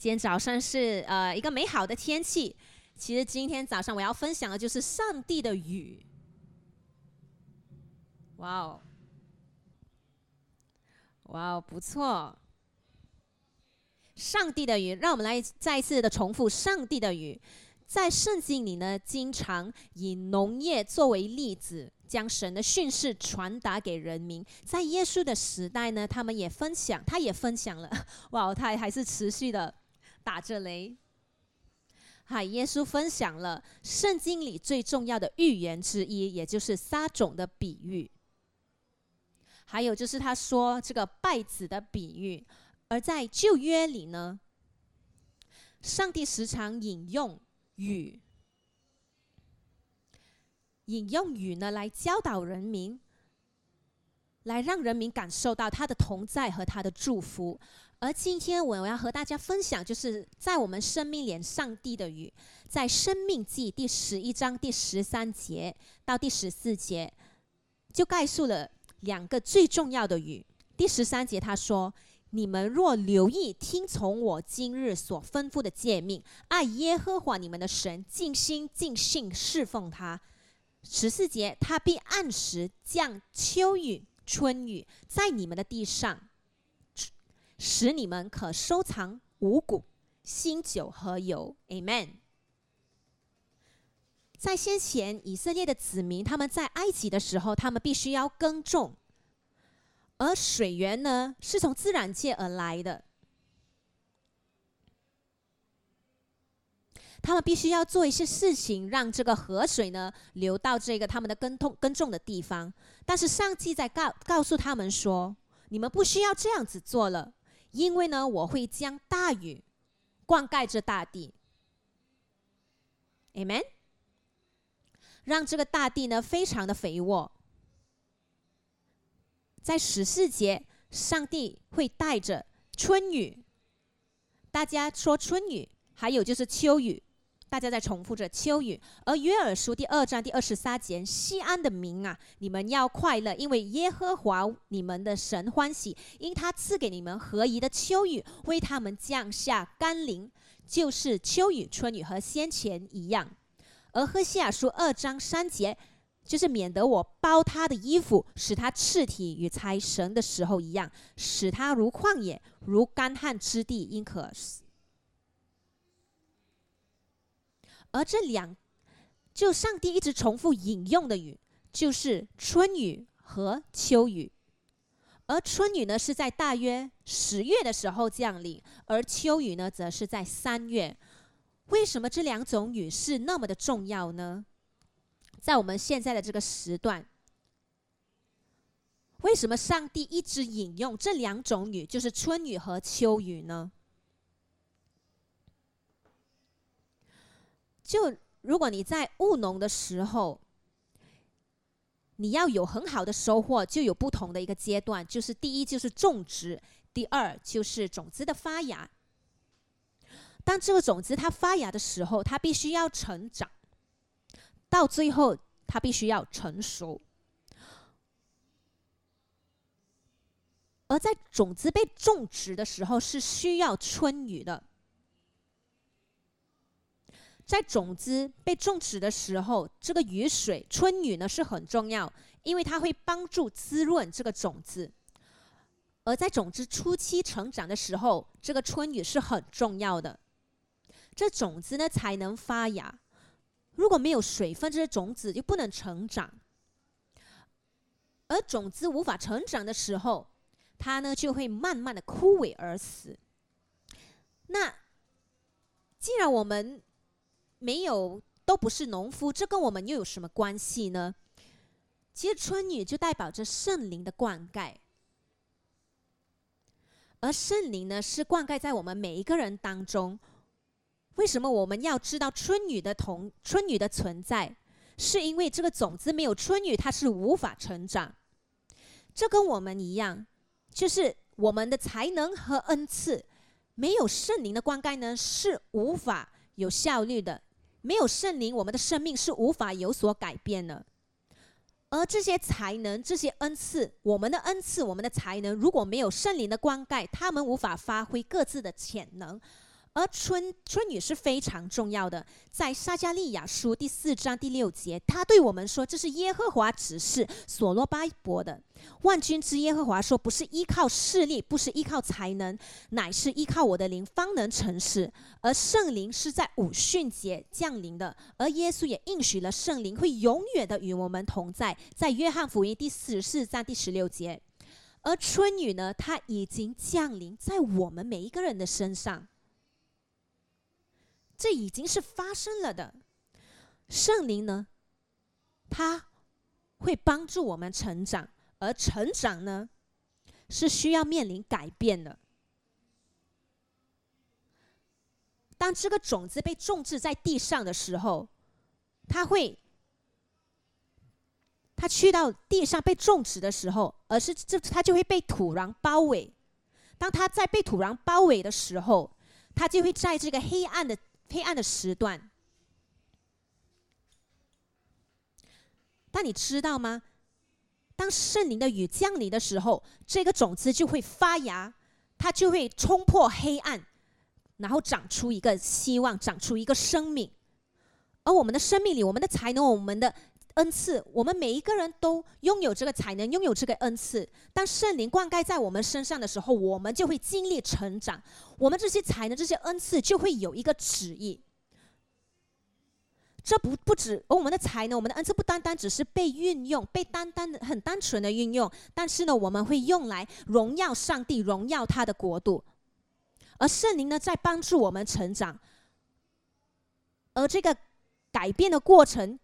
今天早上是呃一个美好的天气。其实今天早上我要分享的就是上帝的雨。哇哦，哇哦，不错！上帝的雨，让我们来再一次的重复上帝的雨。在圣经里呢，经常以农业作为例子，将神的训示传达给人民。在耶稣的时代呢，他们也分享，他也分享了。哇哦，他还是持续的打着雷。哈，耶稣分享了圣经里最重要的预言之一，也就是撒种的比喻。还有就是他说这个败子的比喻。而在旧约里呢，上帝时常引用。雨，引用雨呢来教导人民，来让人民感受到他的同在和他的祝福。而今天我要和大家分享，就是在我们生命里上帝的雨，在生命记第十一章第十三节到第十四节，就概述了两个最重要的雨。第十三节他说。你们若留意听从我今日所吩咐的诫命，爱耶和华你们的神，尽心尽性侍奉他。十四节，他必按时降秋雨春雨在你们的地上，使你们可收藏五谷、新酒和油。Amen。在先前以色列的子民，他们在埃及的时候，他们必须要耕种。而水源呢，是从自然界而来的。他们必须要做一些事情，让这个河水呢流到这个他们的耕通耕种的地方。但是上帝在告告诉他们说：“你们不需要这样子做了，因为呢，我会将大雨灌溉这大地。”Amen。让这个大地呢非常的肥沃。在十四节，上帝会带着春雨，大家说春雨，还有就是秋雨，大家在重复着秋雨。而约珥书第二章第二十三节，西安的民啊，你们要快乐，因为耶和华你们的神欢喜，因他赐给你们合宜的秋雨，为他们降下甘霖，就是秋雨、春雨和先前一样。而赫西亚书二章三节。就是免得我包他的衣服，使他赤体与财神的时候一样，使他如旷野，如干旱之地，因可死。而这两，就上帝一直重复引用的雨，就是春雨和秋雨。而春雨呢，是在大约十月的时候降临，而秋雨呢，则是在三月。为什么这两种雨是那么的重要呢？在我们现在的这个时段，为什么上帝一直引用这两种雨，就是春雨和秋雨呢？就如果你在务农的时候，你要有很好的收获，就有不同的一个阶段，就是第一就是种植，第二就是种子的发芽。当这个种子它发芽的时候，它必须要成长。到最后，它必须要成熟。而在种子被种植的时候，是需要春雨的。在种子被种植的时候，这个雨水、春雨呢是很重要，因为它会帮助滋润这个种子。而在种子初期成长的时候，这个春雨是很重要的，这种子呢才能发芽。如果没有水分，这些种子就不能成长。而种子无法成长的时候，它呢就会慢慢的枯萎而死。那既然我们没有都不是农夫，这跟我们又有什么关系呢？其实春雨就代表着圣灵的灌溉，而圣灵呢是灌溉在我们每一个人当中。为什么我们要知道春雨的同春雨的存在？是因为这个种子没有春雨，它是无法成长。这跟我们一样，就是我们的才能和恩赐没有圣灵的灌溉呢，是无法有效率的。没有圣灵，我们的生命是无法有所改变的。而这些才能、这些恩赐，我们的恩赐、我们的才能，如果没有圣灵的灌溉，他们无法发挥各自的潜能。而春春雨是非常重要的，在撒加利亚书第四章第六节，他对我们说：“这是耶和华指示所罗巴伯的。万军之耶和华说，不是依靠势力，不是依靠才能，乃是依靠我的灵，方能成事。而圣灵是在五旬节降临的，而耶稣也应许了圣灵会永远的与我们同在。在约翰福音第四十四章第十六节，而春雨呢，它已经降临在我们每一个人的身上。”这已经是发生了的。圣灵呢，它会帮助我们成长，而成长呢，是需要面临改变的。当这个种子被种植在地上的时候，它会，它去到地上被种植的时候，而是这它就会被土壤包围。当它在被土壤包围的时候，它就会在这个黑暗的。黑暗的时段，但你知道吗？当圣灵的雨降临的时候，这个种子就会发芽，它就会冲破黑暗，然后长出一个希望，长出一个生命。而我们的生命里，我们的才能，我们的。恩赐，我们每一个人都拥有这个才能，拥有这个恩赐。当圣灵灌溉在我们身上的时候，我们就会经历成长。我们这些才能、这些恩赐就会有一个旨意。这不不止，而我们的才能、我们的恩赐不单单只是被运用，被单单的很单纯的运用，但是呢，我们会用来荣耀上帝、荣耀他的国度。而圣灵呢，在帮助我们成长，而这个改变的过程。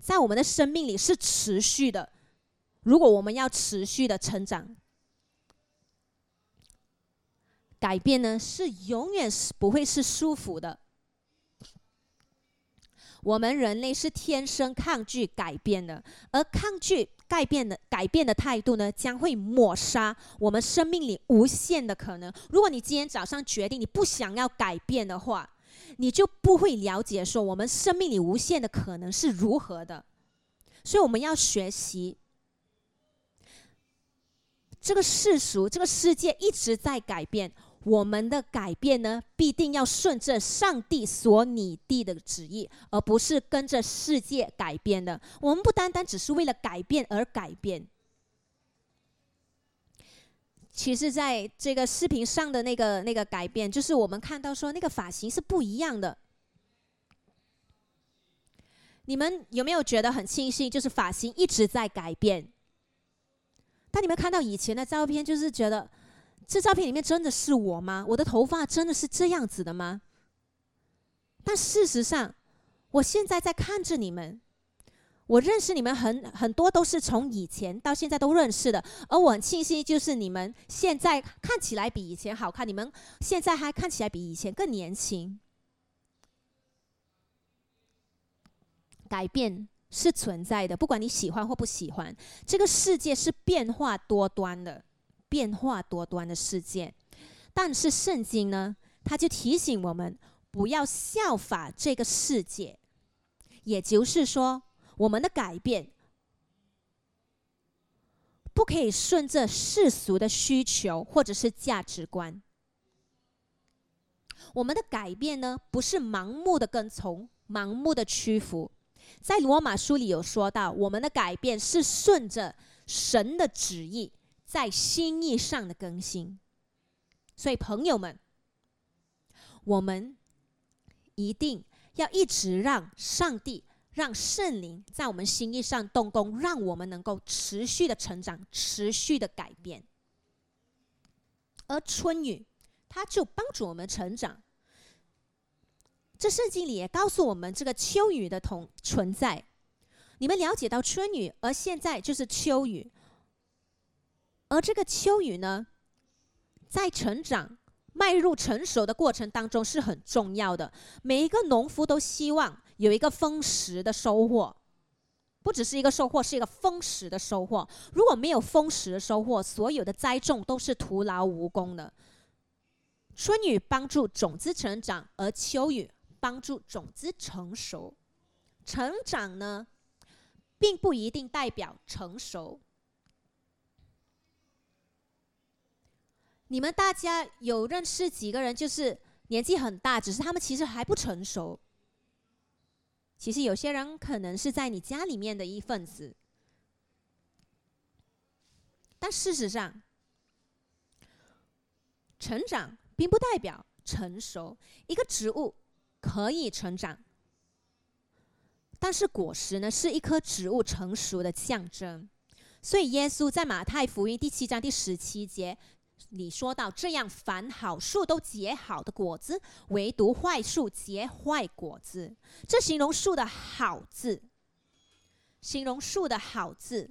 在我们的生命里是持续的。如果我们要持续的成长、改变呢，是永远是不会是舒服的。我们人类是天生抗拒改变的，而抗拒改变的改变的态度呢，将会抹杀我们生命里无限的可能。如果你今天早上决定你不想要改变的话，你就不会了解说我们生命里无限的可能是如何的，所以我们要学习。这个世俗，这个世界一直在改变，我们的改变呢，必定要顺着上帝所拟定的旨意，而不是跟着世界改变的。我们不单单只是为了改变而改变。其实，在这个视频上的那个那个改变，就是我们看到说那个发型是不一样的。你们有没有觉得很庆幸？就是发型一直在改变。当你们看到以前的照片，就是觉得这照片里面真的是我吗？我的头发真的是这样子的吗？但事实上，我现在在看着你们。我认识你们很很多都是从以前到现在都认识的，而我很庆幸就是你们现在看起来比以前好看，你们现在还看起来比以前更年轻。改变是存在的，不管你喜欢或不喜欢，这个世界是变化多端的，变化多端的世界。但是圣经呢，它就提醒我们不要效法这个世界，也就是说。我们的改变不可以顺着世俗的需求或者是价值观。我们的改变呢，不是盲目的跟从、盲目的屈服。在罗马书里有说到，我们的改变是顺着神的旨意，在心意上的更新。所以，朋友们，我们一定要一直让上帝。让圣灵在我们心意上动工，让我们能够持续的成长，持续的改变。而春雨，它就帮助我们成长。这圣经里也告诉我们这个秋雨的同存在。你们了解到春雨，而现在就是秋雨。而这个秋雨呢，在成长、迈入成熟的过程当中是很重要的。每一个农夫都希望。有一个丰实的收获，不只是一个收获，是一个丰实的收获。如果没有丰实的收获，所有的栽种都是徒劳无功的。春雨帮助种子成长，而秋雨帮助种子成熟。成长呢，并不一定代表成熟。你们大家有认识几个人，就是年纪很大，只是他们其实还不成熟。其实有些人可能是在你家里面的一份子，但事实上，成长并不代表成熟。一个植物可以成长，但是果实呢，是一棵植物成熟的象征。所以耶稣在马太福音第七章第十七节。你说到这样，凡好树都结好的果子，唯独坏树结坏果子。这形容树的好字，形容树的好字。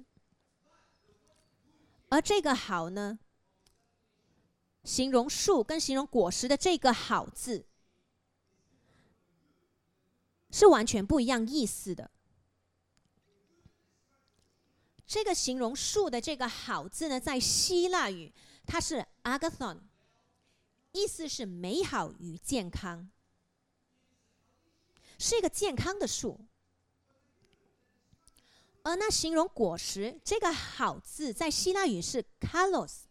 而这个好呢，形容树跟形容果实的这个好字，是完全不一样意思的。这个形容树的这个好字呢，在希腊语。它是 agathon，意思是美好与健康，是一个健康的树。而那形容果实这个好字，在希腊语是 kalos，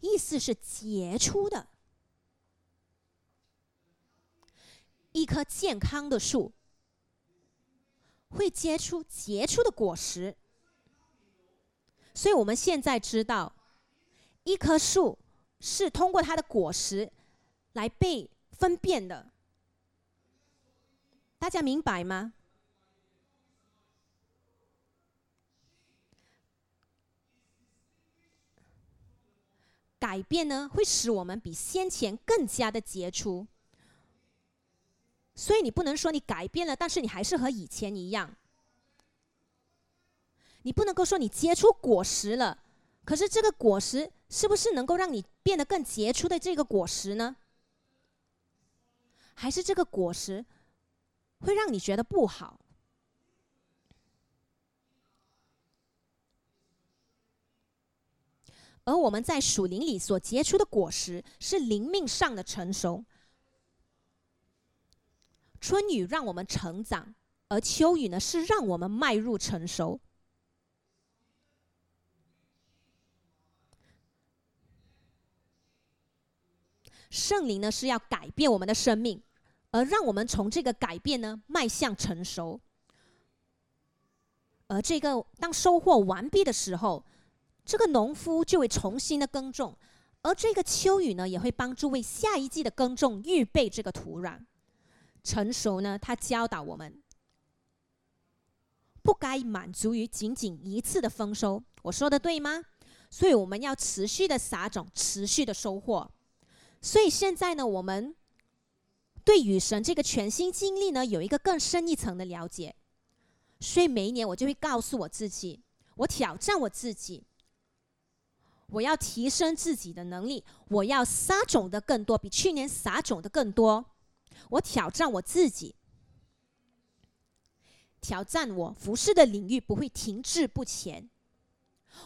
意思是杰出的。一棵健康的树会结出杰出的果实。所以我们现在知道，一棵树是通过它的果实来被分辨的。大家明白吗？改变呢，会使我们比先前更加的杰出。所以你不能说你改变了，但是你还是和以前一样。你不能够说你结出果实了，可是这个果实是不是能够让你变得更杰出的这个果实呢？还是这个果实会让你觉得不好？而我们在属灵里所结出的果实是灵命上的成熟。春雨让我们成长，而秋雨呢是让我们迈入成熟。圣灵呢是要改变我们的生命，而让我们从这个改变呢迈向成熟。而这个当收获完毕的时候，这个农夫就会重新的耕种，而这个秋雨呢也会帮助为下一季的耕种预备这个土壤。成熟呢，他教导我们不该满足于仅仅一次的丰收。我说的对吗？所以我们要持续的撒种，持续的收获。所以现在呢，我们对与神这个全新经历呢，有一个更深一层的了解。所以每一年我就会告诉我自己，我挑战我自己，我要提升自己的能力，我要撒种的更多，比去年撒种的更多。我挑战我自己，挑战我服饰的领域不会停滞不前。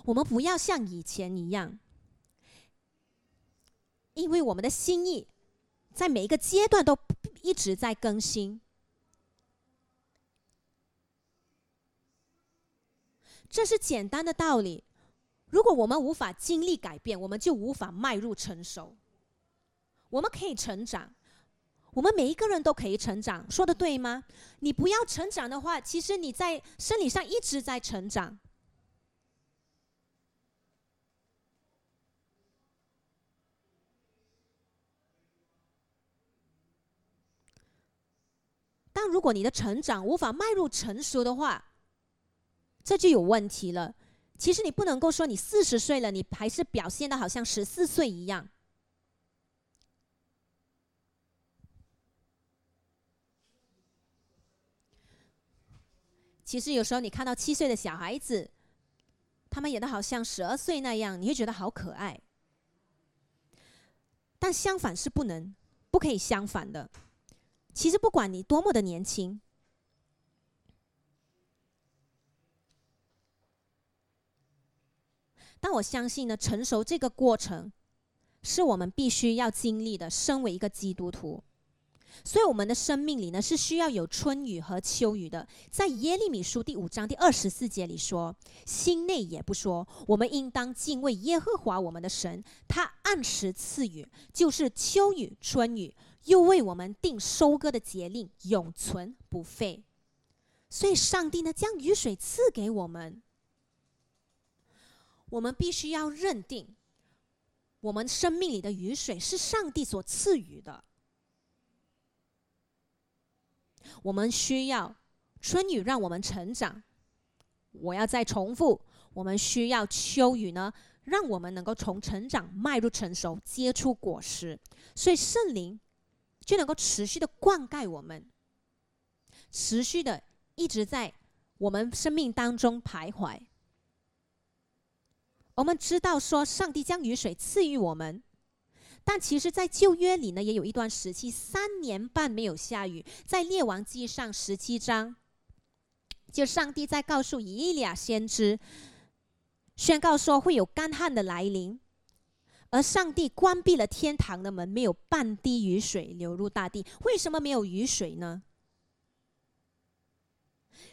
我们不要像以前一样。因为我们的心意在每一个阶段都一直在更新，这是简单的道理。如果我们无法经历改变，我们就无法迈入成熟。我们可以成长，我们每一个人都可以成长，说的对吗？你不要成长的话，其实你在生理上一直在成长。但如果你的成长无法迈入成熟的话，这就有问题了。其实你不能够说你四十岁了，你还是表现的好像十四岁一样。其实有时候你看到七岁的小孩子，他们演的好像十二岁那样，你会觉得好可爱。但相反是不能，不可以相反的。其实不管你多么的年轻，但我相信呢，成熟这个过程是我们必须要经历的。身为一个基督徒，所以我们的生命里呢，是需要有春雨和秋雨的。在耶利米书第五章第二十四节里说：“心内也不说，我们应当敬畏耶和华我们的神，他按时赐雨，就是秋雨、春雨，又为我们定收割的节令，永存不废。”所以，上帝呢，将雨水赐给我们，我们必须要认定，我们生命里的雨水是上帝所赐予的。我们需要春雨让我们成长，我要再重复，我们需要秋雨呢，让我们能够从成长迈入成熟，结出果实。所以圣灵就能够持续的灌溉我们，持续的一直在我们生命当中徘徊。我们知道说，上帝将雨水赐予我们。但其实，在旧约里呢，也有一段时期，三年半没有下雨。在列王记上十七章，就上帝在告诉以利亚先知，宣告说会有干旱的来临，而上帝关闭了天堂的门，没有半滴雨水流入大地。为什么没有雨水呢？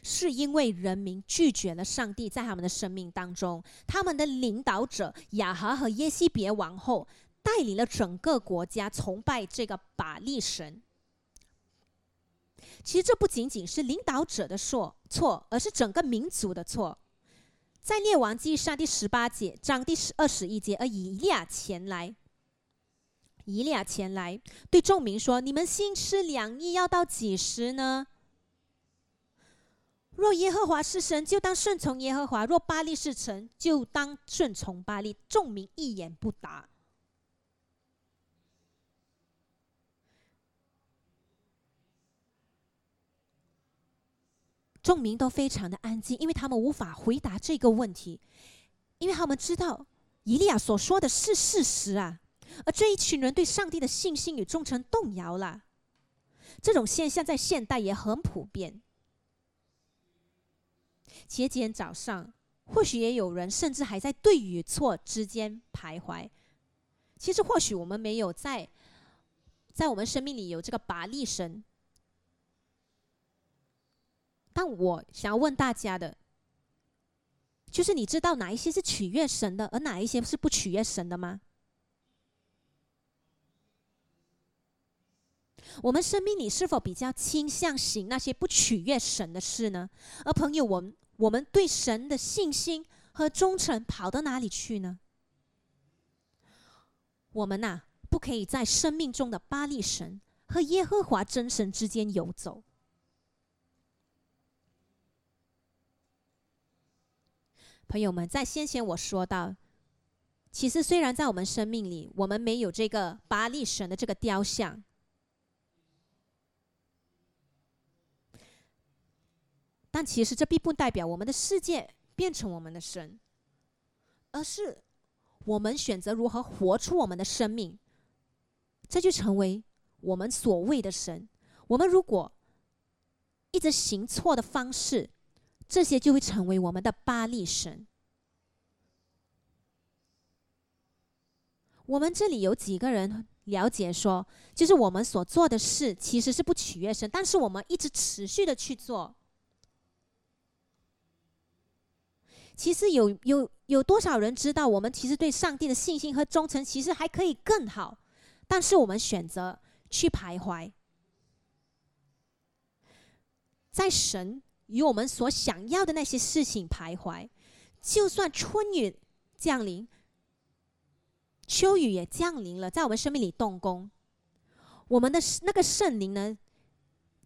是因为人民拒绝了上帝在他们的生命当中，他们的领导者亚哈和耶西别王后。带领了整个国家崇拜这个巴利神。其实这不仅仅是领导者的错错，而是整个民族的错。在列王记上第十八节章第十二十一节，而以利亚前来，以利亚前来对众民说：“你们心吃两意要到几时呢？若耶和华是神，就当顺从耶和华；若巴利是神，就当顺从巴利。”众民一言不答。众民都非常的安静，因为他们无法回答这个问题，因为他们知道以利亚所说的是事实啊。而这一群人对上帝的信心与忠诚动摇了，这种现象在现代也很普遍。今天早上，或许也有人甚至还在对与错之间徘徊。其实，或许我们没有在在我们生命里有这个拔力神。但我想要问大家的，就是你知道哪一些是取悦神的，而哪一些是不取悦神的吗？我们生命里是否比较倾向行那些不取悦神的事呢？而朋友，我们我们对神的信心和忠诚跑到哪里去呢？我们呐，不可以在生命中的巴利神和耶和华真神之间游走。朋友们，在先前我说到，其实虽然在我们生命里，我们没有这个巴利神的这个雕像，但其实这并不代表我们的世界变成我们的神，而是我们选择如何活出我们的生命，这就成为我们所谓的神。我们如果一直行错的方式，这些就会成为我们的巴利神。我们这里有几个人了解说，就是我们所做的事其实是不取悦神，但是我们一直持续的去做。其实有有有多少人知道，我们其实对上帝的信心和忠诚其实还可以更好，但是我们选择去徘徊，在神。与我们所想要的那些事情徘徊，就算春雨降临，秋雨也降临了，在我们生命里动工，我们的那个圣灵呢，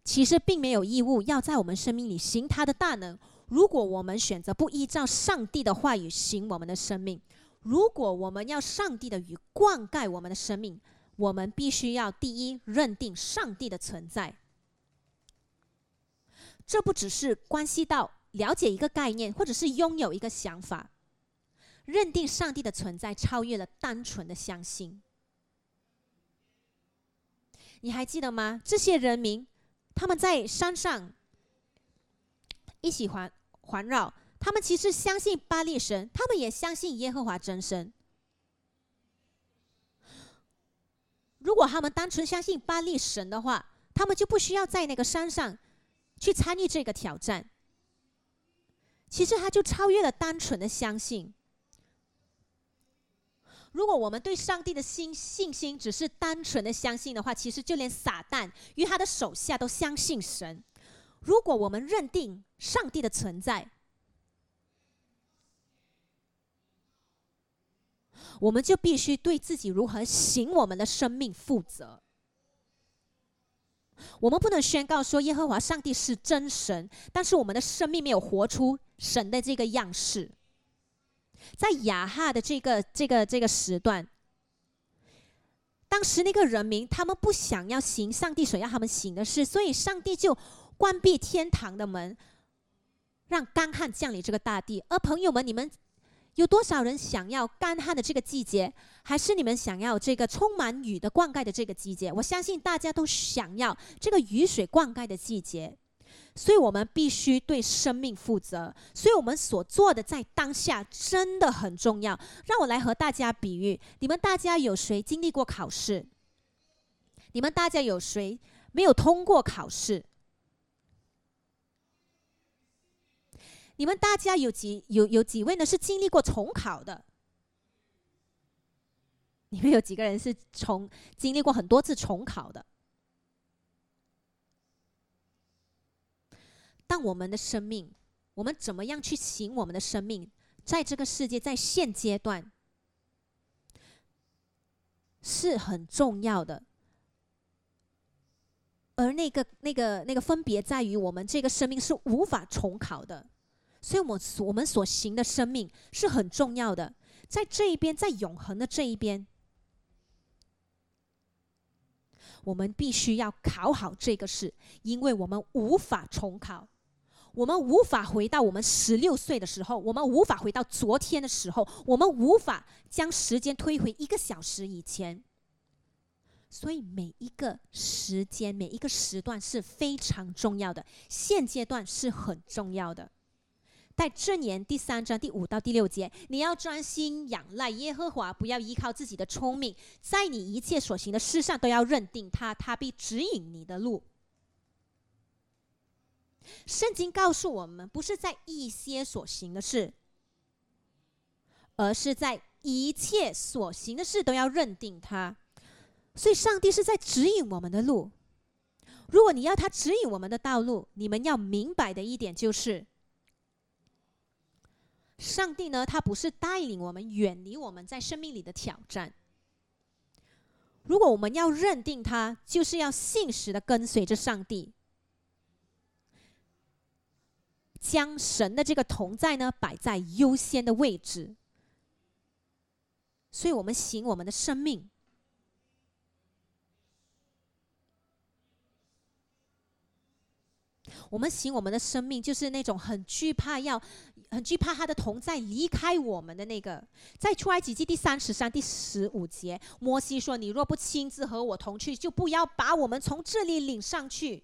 其实并没有义务要在我们生命里行他的大能。如果我们选择不依照上帝的话语行我们的生命，如果我们要上帝的雨灌溉我们的生命，我们必须要第一认定上帝的存在。这不只是关系到了解一个概念，或者是拥有一个想法，认定上帝的存在超越了单纯的相信。你还记得吗？这些人民他们在山上一起环环绕，他们其实相信巴利神，他们也相信耶和华真神。如果他们单纯相信巴利神的话，他们就不需要在那个山上去参与这个挑战。其实他就超越了单纯的相信。如果我们对上帝的心信心只是单纯的相信的话，其实就连撒旦与他的手下都相信神。如果我们认定上帝的存在，我们就必须对自己如何行我们的生命负责。我们不能宣告说耶和华上帝是真神，但是我们的生命没有活出神的这个样式。在雅哈的这个这个这个时段，当时那个人民他们不想要行上帝所要他们行的事，所以上帝就关闭天堂的门，让干旱降临这个大地。而朋友们，你们。有多少人想要干旱的这个季节，还是你们想要这个充满雨的灌溉的这个季节？我相信大家都想要这个雨水灌溉的季节，所以我们必须对生命负责。所以我们所做的在当下真的很重要。让我来和大家比喻：你们大家有谁经历过考试？你们大家有谁没有通过考试？你们大家有几有有几位呢？是经历过重考的？你们有几个人是重经历过很多次重考的？但我们的生命，我们怎么样去行我们的生命？在这个世界，在现阶段是很重要的。而那个、那个、那个分别在于，我们这个生命是无法重考的。所以，我所我们所行的生命是很重要的，在这一边，在永恒的这一边，我们必须要考好这个试，因为我们无法重考，我们无法回到我们十六岁的时候，我们无法回到昨天的时候，我们无法将时间推回一个小时以前。所以，每一个时间，每一个时段是非常重要的，现阶段是很重要的。在正言第三章第五到第六节，你要专心仰赖耶和华，不要依靠自己的聪明，在你一切所行的事上都要认定他，他必指引你的路。圣经告诉我们，不是在一些所行的事，而是在一切所行的事都要认定他。所以，上帝是在指引我们的路。如果你要他指引我们的道路，你们要明白的一点就是。上帝呢？他不是带领我们远离我们在生命里的挑战。如果我们要认定他，就是要信实的跟随着上帝，将神的这个同在呢摆在优先的位置。所以，我们行我们的生命，我们行我们的生命，就是那种很惧怕要。很惧怕他的同在离开我们的那个，在出埃及记第三十三、第十五节，摩西说：“你若不亲自和我同去，就不要把我们从这里领上去。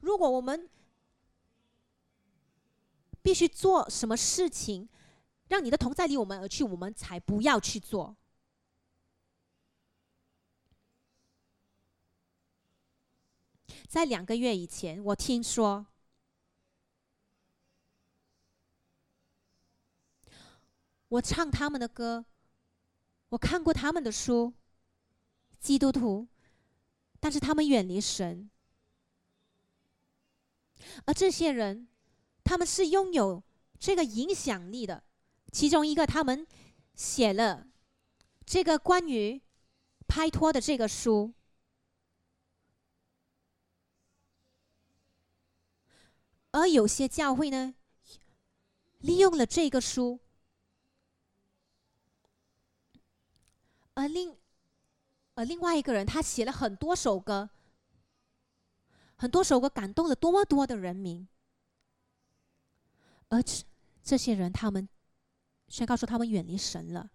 如果我们必须做什么事情，让你的同在离我们而去，我们才不要去做。”在两个月以前，我听说。我唱他们的歌，我看过他们的书，基督徒，但是他们远离神，而这些人，他们是拥有这个影响力的。其中一个，他们写了这个关于拍拖的这个书，而有些教会呢，利用了这个书。而另，而另外一个人，他写了很多首歌，很多首歌感动了多么多的人民。而这这些人，他们宣告说他们远离神了。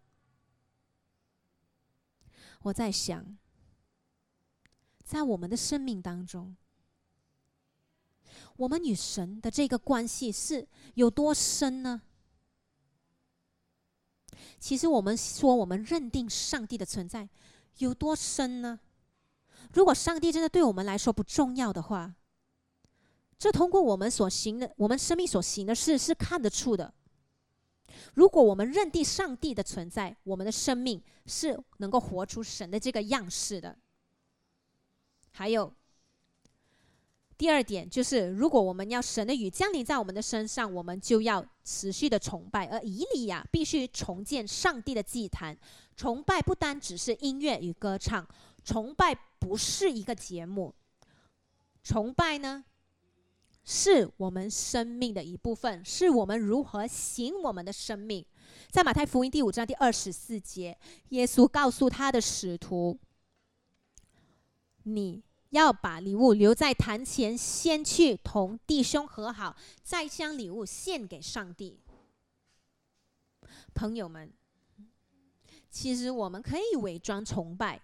我在想，在我们的生命当中，我们与神的这个关系是有多深呢？其实我们说，我们认定上帝的存在有多深呢？如果上帝真的对我们来说不重要的话，这通过我们所行的，我们生命所行的事是看得出的。如果我们认定上帝的存在，我们的生命是能够活出神的这个样式的。还有第二点，就是如果我们要神的雨降临在我们的身上，我们就要持续的崇拜。而以利亚必须重建上帝的祭坛。崇拜不单只是音乐与歌唱，崇拜不是一个节目，崇拜呢？是我们生命的一部分，是我们如何行我们的生命。在马太福音第五章第二十四节，耶稣告诉他的使徒：“你要把礼物留在坛前，先去同弟兄和好，再将礼物献给上帝。”朋友们，其实我们可以伪装崇拜，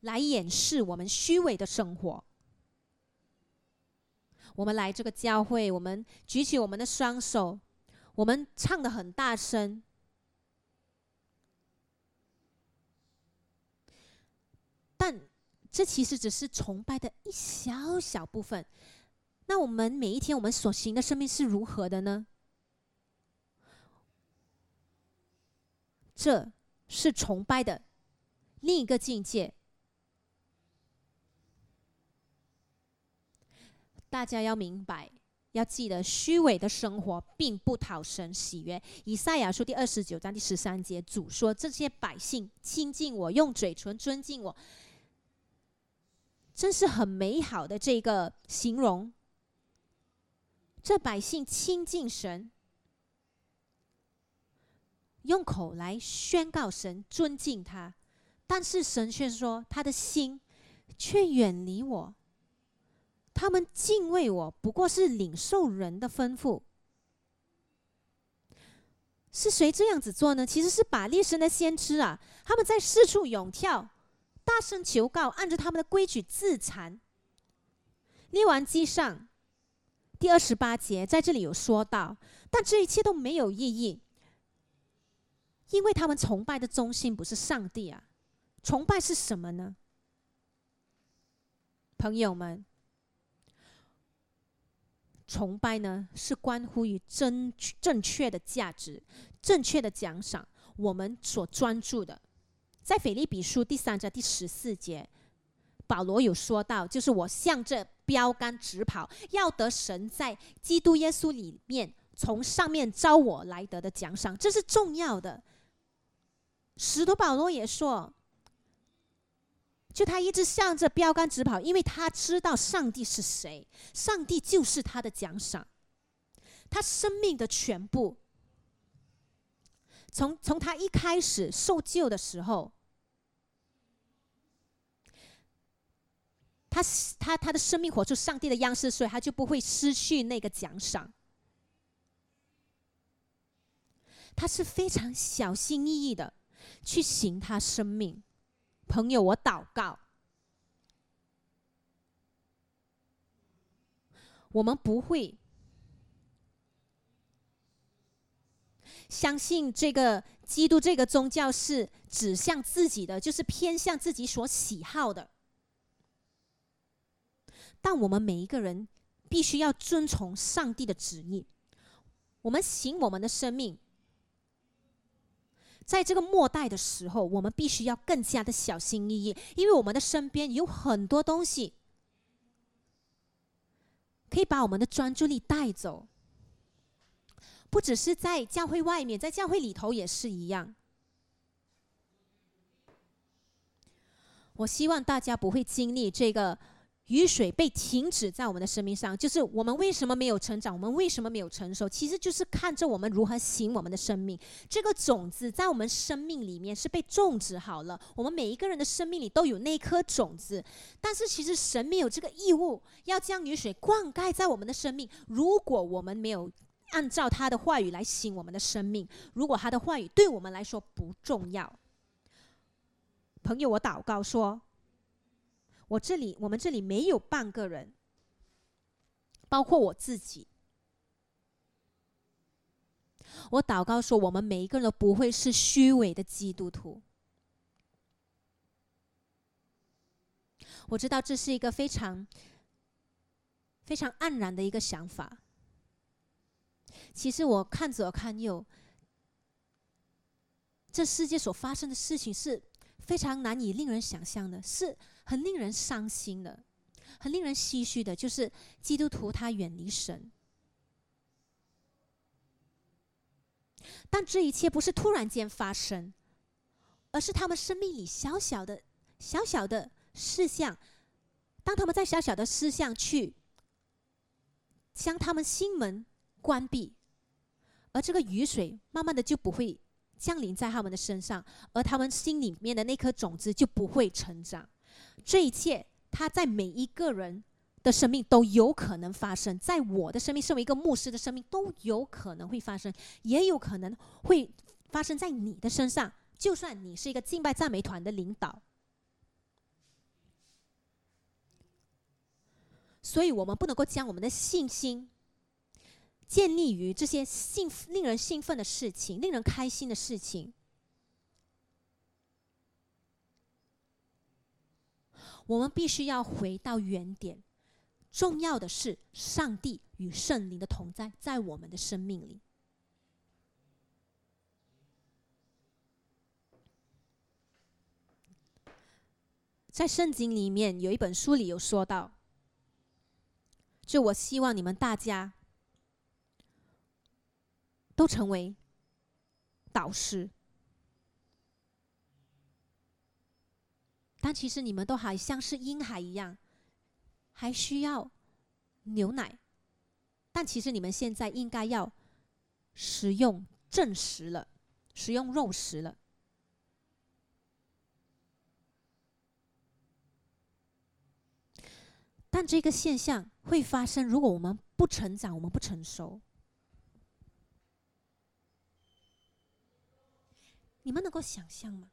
来掩饰我们虚伪的生活。我们来这个教会，我们举起我们的双手，我们唱的很大声，这其实只是崇拜的一小小部分。那我们每一天我们所行的生命是如何的呢？这是崇拜的另一个境界。大家要明白，要记得，虚伪的生活并不讨神喜悦。以赛亚书第二十九章第十三节，主说：“这些百姓亲近我，用嘴唇尊敬我，真是很美好的这个形容。这百姓亲近神，用口来宣告神，尊敬他，但是神却说，他的心却远离我。”他们敬畏我，不过是领受人的吩咐。是谁这样子做呢？其实是把列神的先知啊，他们在四处涌跳，大声求告，按着他们的规矩自残。列完记上第二十八节在这里有说到，但这一切都没有意义，因为他们崇拜的中心不是上帝啊，崇拜是什么呢？朋友们。崇拜呢，是关乎于正正确的价值、正确的奖赏。我们所专注的，在腓立比书第三章第十四节，保罗有说到，就是我向着标杆直跑，要得神在基督耶稣里面从上面招我来得的奖赏，这是重要的。使徒保罗也说。就他一直向着标杆直跑，因为他知道上帝是谁，上帝就是他的奖赏，他生命的全部。从从他一开始受救的时候，他他他的生命活出上帝的样式，所以他就不会失去那个奖赏。他是非常小心翼翼的去行他生命。朋友，我祷告，我们不会相信这个基督这个宗教是指向自己的，就是偏向自己所喜好的。但我们每一个人必须要遵从上帝的旨意，我们行我们的生命。在这个末代的时候，我们必须要更加的小心翼翼，因为我们的身边有很多东西可以把我们的专注力带走。不只是在教会外面，在教会里头也是一样。我希望大家不会经历这个。雨水被停止在我们的生命上，就是我们为什么没有成长，我们为什么没有成熟，其实就是看着我们如何行我们的生命。这个种子在我们生命里面是被种植好了，我们每一个人的生命里都有那颗种子。但是其实神没有这个义务要将雨水灌溉在我们的生命。如果我们没有按照他的话语来行我们的生命，如果他的话语对我们来说不重要，朋友，我祷告说。我这里，我们这里没有半个人，包括我自己。我祷告说，我们每一个人都不会是虚伪的基督徒。我知道这是一个非常非常黯然的一个想法。其实我看左看右，这世界所发生的事情是非常难以令人想象的，是很令人伤心的，很令人唏嘘的。就是基督徒他远离神，但这一切不是突然间发生，而是他们生命里小小的、小小的事项。当他们在小小的事项去将他们心门关闭。而这个雨水慢慢的就不会降临在他们的身上，而他们心里面的那颗种子就不会成长。这一切，它在每一个人的生命都有可能发生，在我的生命，身为一个牧师的生命都有可能会发生，也有可能会发生在你的身上。就算你是一个敬拜赞美团的领导，所以我们不能够将我们的信心。建立于这些兴令人兴奋的事情、令人开心的事情。我们必须要回到原点，重要的是上帝与圣灵的同在，在我们的生命里。在圣经里面有一本书里有说到，就我希望你们大家。都成为导师，但其实你们都还像是婴孩一样，还需要牛奶。但其实你们现在应该要食用正食了，食用肉食了。但这个现象会发生，如果我们不成长，我们不成熟。你们能够想象吗？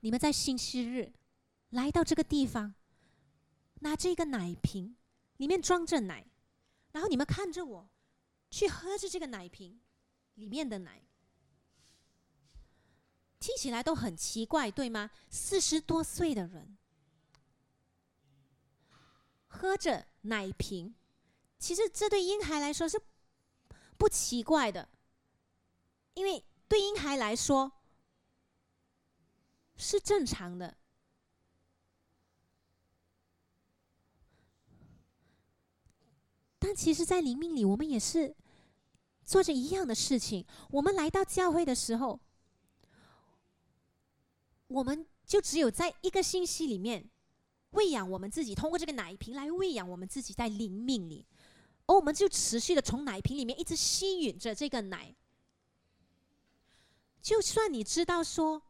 你们在星期日来到这个地方，拿着一个奶瓶，里面装着奶，然后你们看着我，去喝着这个奶瓶里面的奶，听起来都很奇怪，对吗？四十多岁的人喝着奶瓶，其实这对婴孩来说是不奇怪的。因为对婴孩来说是正常的，但其实，在灵命里，我们也是做着一样的事情。我们来到教会的时候，我们就只有在一个信息里面喂养我们自己，通过这个奶瓶来喂养我们自己在灵命里，而我们就持续的从奶瓶里面一直吸吮着这个奶。就算你知道说，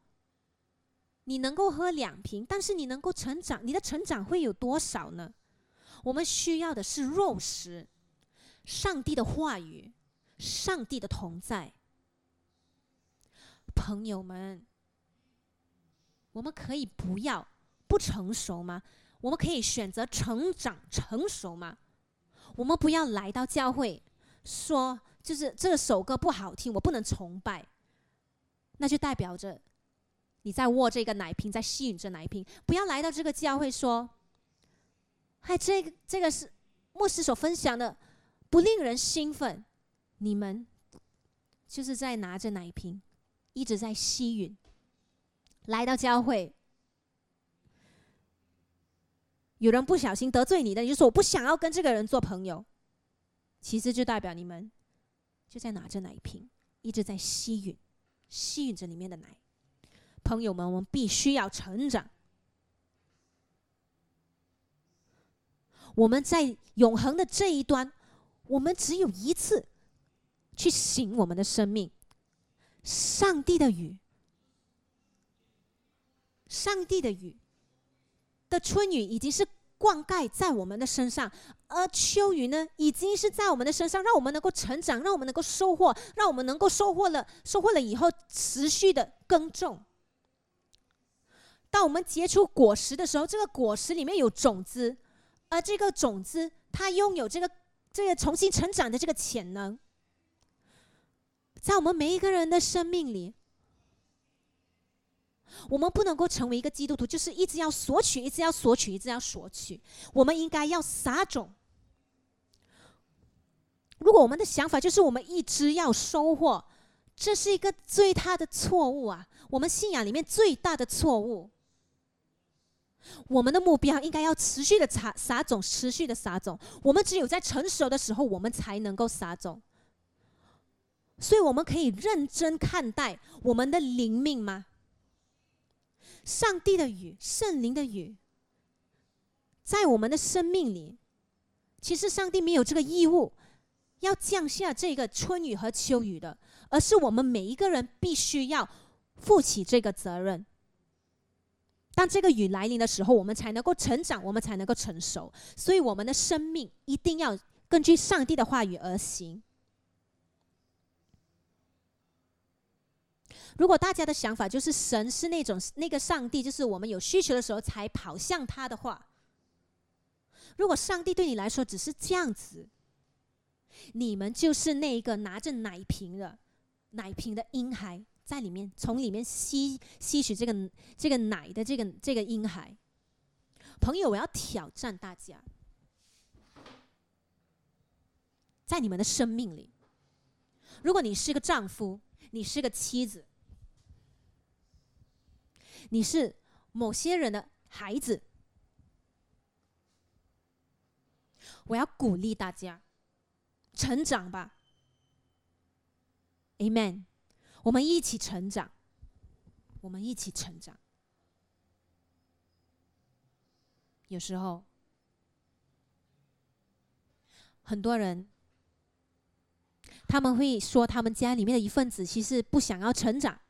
你能够喝两瓶，但是你能够成长，你的成长会有多少呢？我们需要的是肉食，上帝的话语，上帝的同在。朋友们，我们可以不要不成熟吗？我们可以选择成长成熟吗？我们不要来到教会说，就是这首歌不好听，我不能崇拜。那就代表着你在握这个奶瓶，在吸引着奶瓶。不要来到这个教会说：“嗨，这个这个是牧师所分享的，不令人兴奋。”你们就是在拿着奶瓶，一直在吸吮。来到教会，有人不小心得罪你的，你就说：“我不想要跟这个人做朋友。”其实就代表你们就在拿着奶瓶，一直在吸吮。吸引着里面的奶，朋友们，我们必须要成长。我们在永恒的这一端，我们只有一次去醒我们的生命。上帝的雨，上帝的雨的春雨已经是。灌溉在我们的身上，而秋雨呢，已经是在我们的身上，让我们能够成长，让我们能够收获，让我们能够收获了，收获了以后持续的耕种。当我们结出果实的时候，这个果实里面有种子，而这个种子它拥有这个这个重新成长的这个潜能，在我们每一个人的生命里，我们不能够成为一个基督徒，就是一直要索取，一直要索取，一直要索取。我们应该要撒种。如果我们的想法就是我们一直要收获，这是一个最大的错误啊！我们信仰里面最大的错误。我们的目标应该要持续的撒撒种，持续的撒种。我们只有在成熟的时候，我们才能够撒种。所以，我们可以认真看待我们的灵命吗？上帝的雨，圣灵的雨，在我们的生命里，其实上帝没有这个义务要降下这个春雨和秋雨的，而是我们每一个人必须要负起这个责任。当这个雨来临的时候，我们才能够成长，我们才能够成熟。所以，我们的生命一定要根据上帝的话语而行。如果大家的想法就是神是那种那个上帝，就是我们有需求的时候才跑向他的话，如果上帝对你来说只是这样子，你们就是那一个拿着奶瓶的奶瓶的婴孩，在里面从里面吸吸取这个这个奶的这个这个婴孩。朋友，我要挑战大家，在你们的生命里，如果你是个丈夫，你是个妻子。你是某些人的孩子，我要鼓励大家成长吧，Amen。我们一起成长，我们一起成长。有时候，很多人他们会说，他们家里面的一份子其实不想要成长。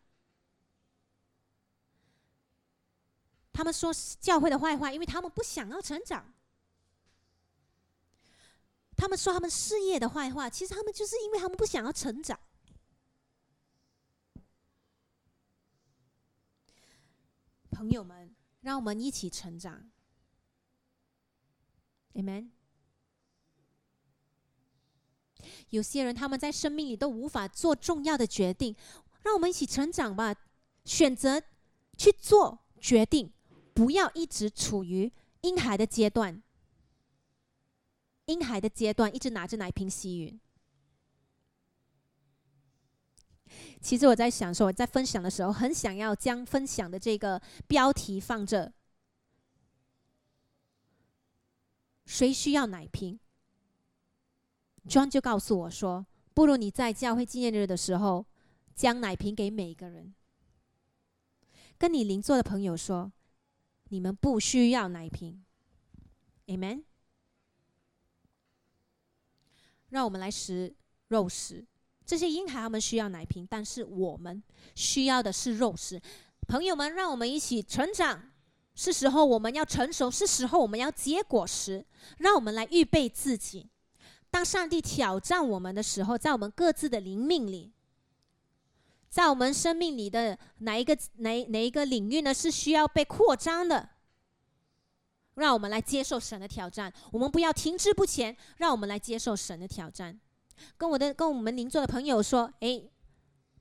他们说教会的坏话，因为他们不想要成长。他们说他们事业的坏话，其实他们就是因为他们不想要成长。朋友们，让我们一起成长，Amen。有些人他们在生命里都无法做重要的决定，让我们一起成长吧，选择去做决定。不要一直处于婴孩的阶段，婴孩的阶段一直拿着奶瓶吸吮。其实我在想说，我在分享的时候，很想要将分享的这个标题放着：谁需要奶瓶？John 就告诉我说：“不如你在教会纪念日的时候，将奶瓶给每一个人，跟你邻座的朋友说。”你们不需要奶瓶，Amen。让我们来食肉食。这些婴孩他们需要奶瓶，但是我们需要的是肉食。朋友们，让我们一起成长。是时候我们要成熟，是时候我们要结果实。让我们来预备自己。当上帝挑战我们的时候，在我们各自的灵命里。在我们生命里的哪一个哪哪一个领域呢？是需要被扩张的。让我们来接受神的挑战，我们不要停滞不前。让我们来接受神的挑战。跟我的跟我们邻座的朋友说：“哎，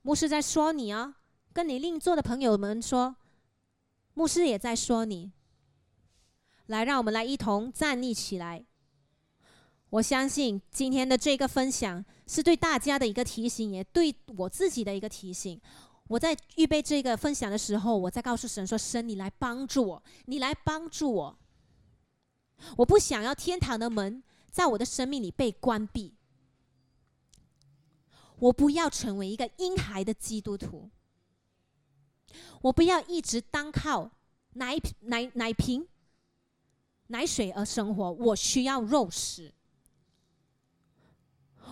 牧师在说你啊。”跟你邻座的朋友们说：“牧师也在说你。”来，让我们来一同站立起来。我相信今天的这个分享是对大家的一个提醒，也对我自己的一个提醒。我在预备这个分享的时候，我在告诉神说：“神，你来帮助我，你来帮助我。我不想要天堂的门在我的生命里被关闭。我不要成为一个婴孩的基督徒。我不要一直单靠奶奶奶瓶、奶水而生活。我需要肉食。”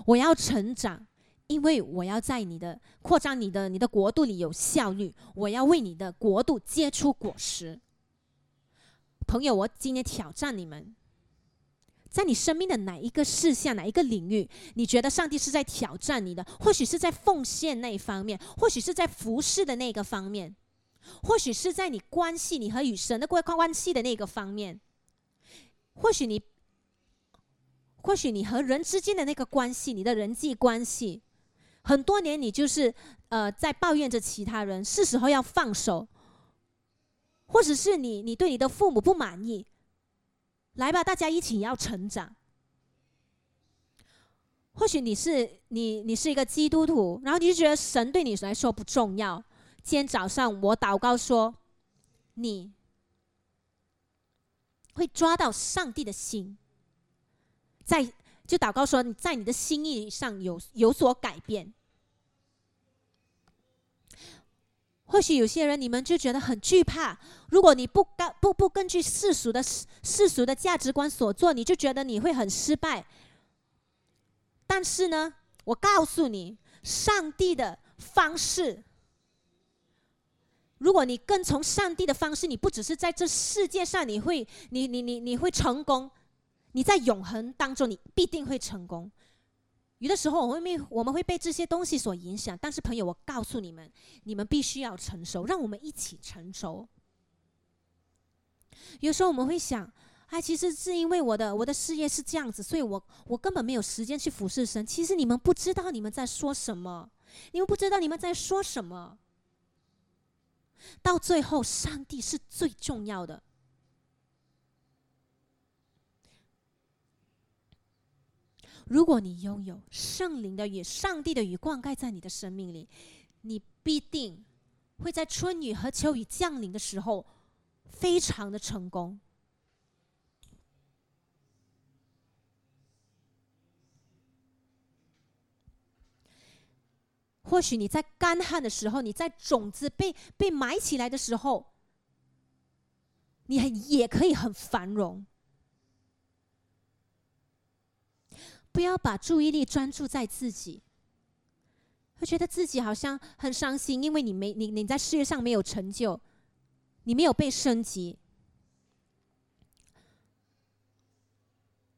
我要成长，因为我要在你的扩张、你的你的国度里有效率。我要为你的国度结出果实。朋友，我今天挑战你们，在你生命的哪一个事项、哪一个领域，你觉得上帝是在挑战你的？或许是在奉献那一方面，或许是在服侍的那个方面，或许是在你关系、你和与神的关关系的那个方面，或许你。或许你和人之间的那个关系，你的人际关系，很多年你就是呃在抱怨着其他人，是时候要放手，或者是你你对你的父母不满意，来吧，大家一起要成长。或许你是你你是一个基督徒，然后你就觉得神对你来说不重要。今天早上我祷告说，你会抓到上帝的心，在就祷告说你在你的心意上有有所改变。或许有些人你们就觉得很惧怕，如果你不根不不根据世俗的世俗的价值观所做，你就觉得你会很失败。但是呢，我告诉你，上帝的方式，如果你跟从上帝的方式，你不只是在这世界上你会，你你你你会成功，你在永恒当中你必定会成功。有的时候我们被我们会被这些东西所影响，但是朋友，我告诉你们，你们必须要成熟，让我们一起成熟。有时候我们会想。哎，其实是因为我的我的事业是这样子，所以我我根本没有时间去服侍神。其实你们不知道你们在说什么，你们不知道你们在说什么。到最后，上帝是最重要的。如果你拥有圣灵的雨、上帝的雨灌溉在你的生命里，你必定会在春雨和秋雨降临的时候，非常的成功。或许你在干旱的时候，你在种子被被埋起来的时候，你很也可以很繁荣。不要把注意力专注在自己，会觉得自己好像很伤心，因为你没你你在事业上没有成就，你没有被升级。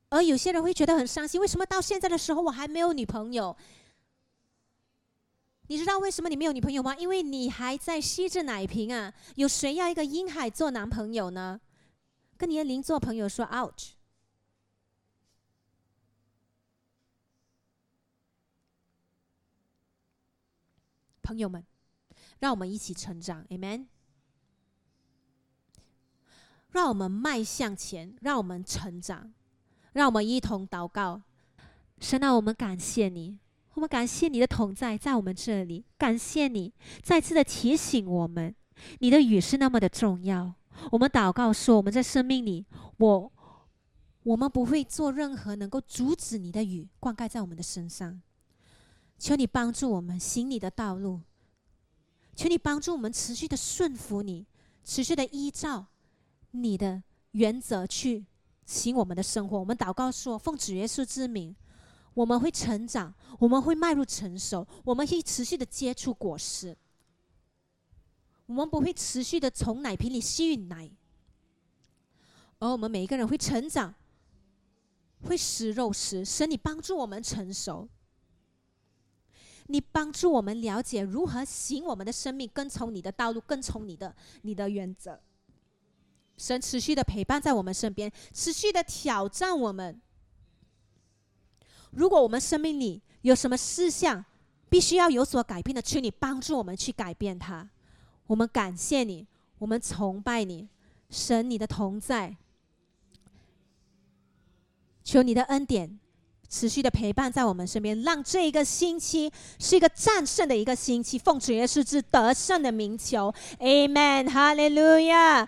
而有些人会觉得很伤心，为什么到现在的时候我还没有女朋友？你知道为什么你没有女朋友吗？因为你还在吸着奶瓶啊！有谁要一个婴孩做男朋友呢？跟你的邻座朋友说 “ouch”。朋友们，让我们一起成长，Amen。让我们迈向前，让我们成长，让我们一同祷告。神啊，我们感谢你。我们感谢你的同在，在我们这里。感谢你再次的提醒我们，你的语是那么的重要。我们祷告说，我们在生命里，我我们不会做任何能够阻止你的雨灌溉在我们的身上。求你帮助我们行你的道路，求你帮助我们持续的顺服你，持续的依照你的原则去行我们的生活。我们祷告说，奉主耶稣之名。我们会成长，我们会迈入成熟，我们会持续的接触果实。我们不会持续的从奶瓶里吸吮奶，而我们每一个人会成长，会食肉食。神，你帮助我们成熟，你帮助我们了解如何行我们的生命，跟从你的道路，跟从你的你的原则。神持续的陪伴在我们身边，持续的挑战我们。如果我们生命里有什么事项必须要有所改变的，求你帮助我们去改变它。我们感谢你，我们崇拜你，神你的同在，求你的恩典持续的陪伴在我们身边，让这一个星期是一个战胜的一个星期。奉主耶稣之得胜的名求，Amen，哈利路亚。